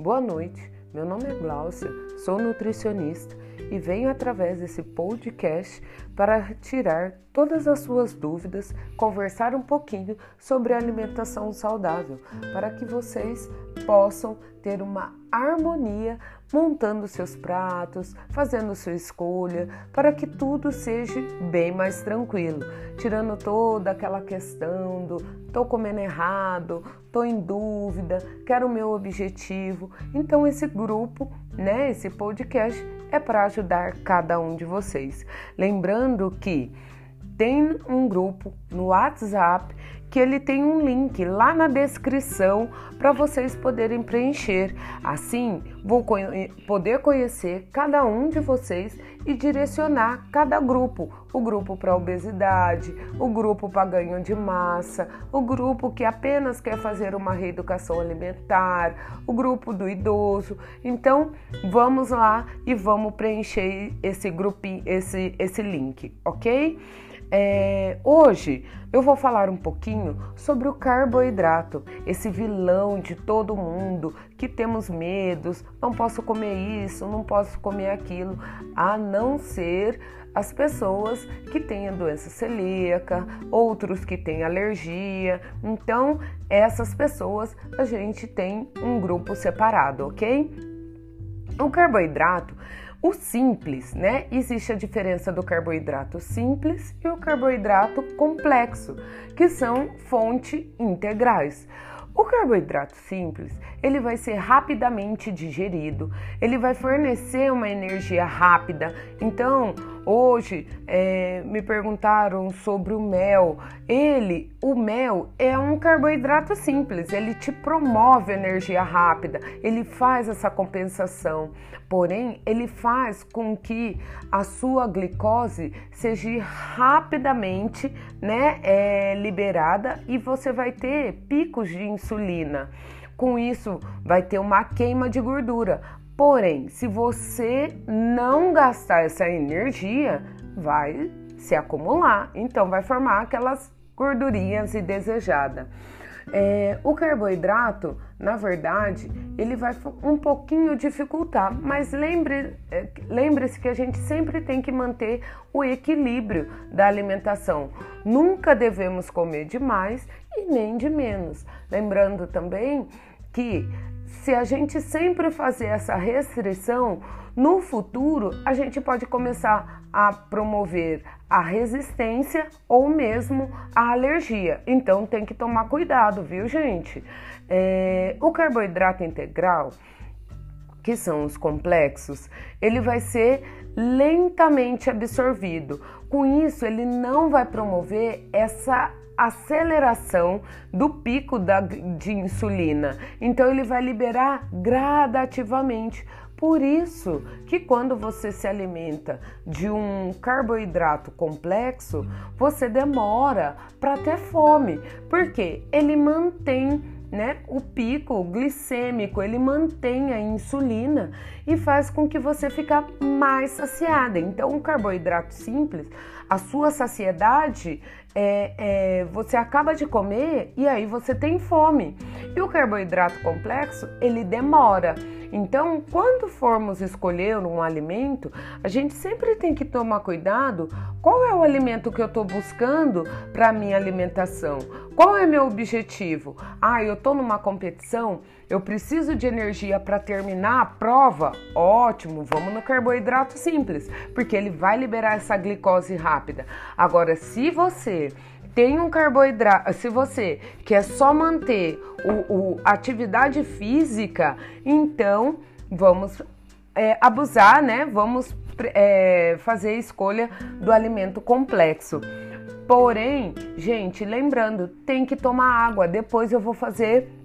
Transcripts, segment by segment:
Boa noite, meu nome é Gláucia, sou nutricionista e venho através desse podcast para tirar todas as suas dúvidas, conversar um pouquinho sobre alimentação saudável, para que vocês possam ter uma harmonia montando seus pratos, fazendo sua escolha, para que tudo seja bem mais tranquilo, tirando toda aquela questão do tô comendo errado, tô em dúvida, quero o meu objetivo. Então esse grupo, né, esse podcast é para ajudar cada um de vocês. Lembrando que tem um grupo no WhatsApp que ele tem um link lá na descrição para vocês poderem preencher. Assim, vou poder conhecer cada um de vocês e direcionar cada grupo. O grupo para obesidade, o grupo para ganho de massa, o grupo que apenas quer fazer uma reeducação alimentar, o grupo do idoso. Então, vamos lá e vamos preencher esse grupinho, esse esse link, OK? É, hoje eu vou falar um pouquinho sobre o carboidrato, esse vilão de todo mundo que temos medos, não posso comer isso, não posso comer aquilo, a não ser as pessoas que têm a doença celíaca, outros que têm alergia. Então, essas pessoas a gente tem um grupo separado, ok? O carboidrato o simples, né? Existe a diferença do carboidrato simples e o carboidrato complexo, que são fontes integrais. O carboidrato simples, ele vai ser rapidamente digerido, ele vai fornecer uma energia rápida. Então, hoje é, me perguntaram sobre o mel. Ele, o mel, é um carboidrato simples, ele te promove energia rápida, ele faz essa compensação. Porém, ele faz com que a sua glicose seja rapidamente né, é, liberada e você vai ter picos de insulina. Com isso, vai ter uma queima de gordura. Porém, se você não gastar essa energia, vai se acumular. Então, vai formar aquelas gordurinhas indesejadas. É, o carboidrato, na verdade, ele vai um pouquinho dificultar, mas lembre, é, lembre-se que a gente sempre tem que manter o equilíbrio da alimentação. Nunca devemos comer demais e nem de menos. Lembrando também que se a gente sempre fazer essa restrição, no futuro a gente pode começar a promover a resistência ou mesmo a alergia. Então tem que tomar cuidado, viu, gente? É, o carboidrato integral, que são os complexos, ele vai ser lentamente absorvido. Com isso, ele não vai promover essa aceleração do pico da, de insulina. Então ele vai liberar gradativamente. Por isso que quando você se alimenta de um carboidrato complexo, você demora para ter fome, porque ele mantém né, o pico glicêmico, ele mantém a insulina e faz com que você fique mais saciada. Então, o carboidrato simples, a sua saciedade é, é, você acaba de comer e aí você tem fome. E o carboidrato complexo, ele demora. Então, quando formos escolher um alimento, a gente sempre tem que tomar cuidado qual é o alimento que eu estou buscando para minha alimentação. Qual é meu objetivo? Ah, eu estou numa competição, eu preciso de energia para terminar a prova. Ótimo, vamos no carboidrato simples, porque ele vai liberar essa glicose rápida. Agora, se você tem um carboidrato, se você quer só manter o, o atividade física, então vamos é, abusar, né? Vamos é, fazer a escolha do alimento complexo. Porém, gente, lembrando, tem que tomar água. Depois eu vou fazer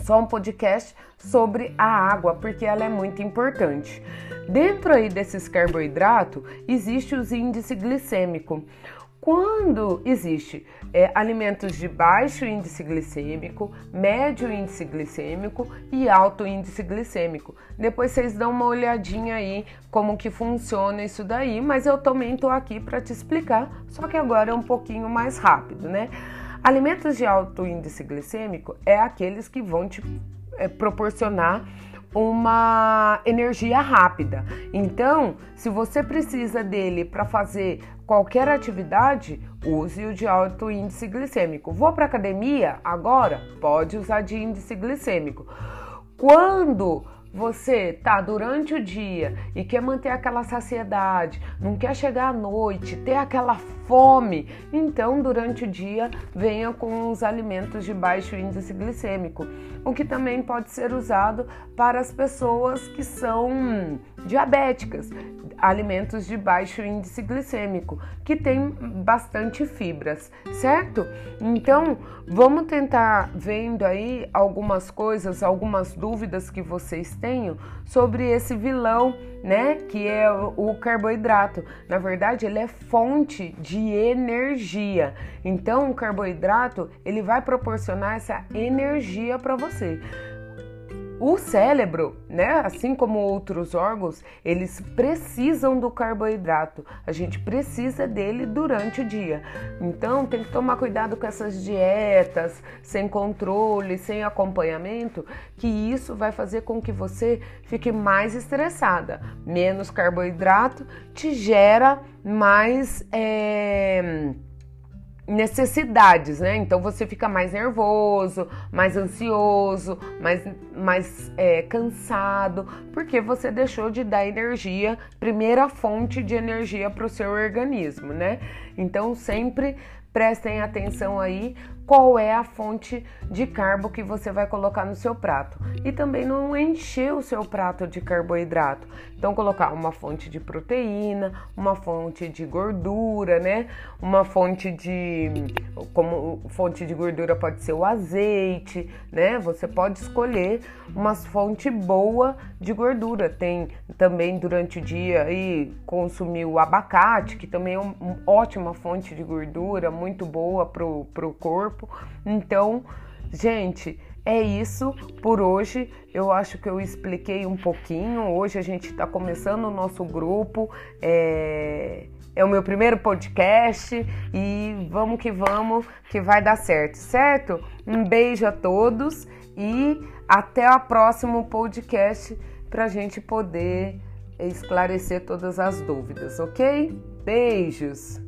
só um podcast sobre a água, porque ela é muito importante. Dentro aí desses carboidratos, existe os índice glicêmico. Quando existe é, alimentos de baixo índice glicêmico, médio índice glicêmico e alto índice glicêmico. Depois vocês dão uma olhadinha aí como que funciona isso daí, mas eu também estou aqui para te explicar, só que agora é um pouquinho mais rápido, né? Alimentos de alto índice glicêmico é aqueles que vão te é, proporcionar uma energia rápida. Então, se você precisa dele para fazer qualquer atividade, use o de alto índice glicêmico. Vou para academia agora? Pode usar de índice glicêmico. Quando você tá durante o dia e quer manter aquela saciedade, não quer chegar à noite, ter aquela fome, então durante o dia venha com os alimentos de baixo índice glicêmico, o que também pode ser usado para as pessoas que são diabéticas, alimentos de baixo índice glicêmico, que tem bastante fibras, certo? Então, vamos tentar vendo aí algumas coisas, algumas dúvidas que vocês tenham sobre esse vilão, né, que é o carboidrato. Na verdade, ele é fonte de energia. Então, o carboidrato, ele vai proporcionar essa energia para você. O cérebro, né, assim como outros órgãos, eles precisam do carboidrato. A gente precisa dele durante o dia. Então, tem que tomar cuidado com essas dietas sem controle, sem acompanhamento, que isso vai fazer com que você fique mais estressada. Menos carboidrato te gera mais é necessidades, né? Então você fica mais nervoso, mais ansioso, mais, mais é, cansado, porque você deixou de dar energia, primeira fonte de energia para o seu organismo, né? Então sempre prestem atenção aí qual é a fonte de carbo que você vai colocar no seu prato. E também não encher o seu prato de carboidrato. Então, colocar uma fonte de proteína, uma fonte de gordura, né? Uma fonte de. Como fonte de gordura pode ser o azeite, né? Você pode escolher uma fonte boa de gordura. Tem também durante o dia aí consumir o abacate, que também é uma ótima fonte de gordura, muito boa pro, pro corpo corpo. Então, gente, é isso por hoje. Eu acho que eu expliquei um pouquinho. Hoje a gente está começando o nosso grupo. É... é o meu primeiro podcast e vamos que vamos, que vai dar certo, certo? Um beijo a todos e até o próximo podcast para a gente poder esclarecer todas as dúvidas, ok? Beijos!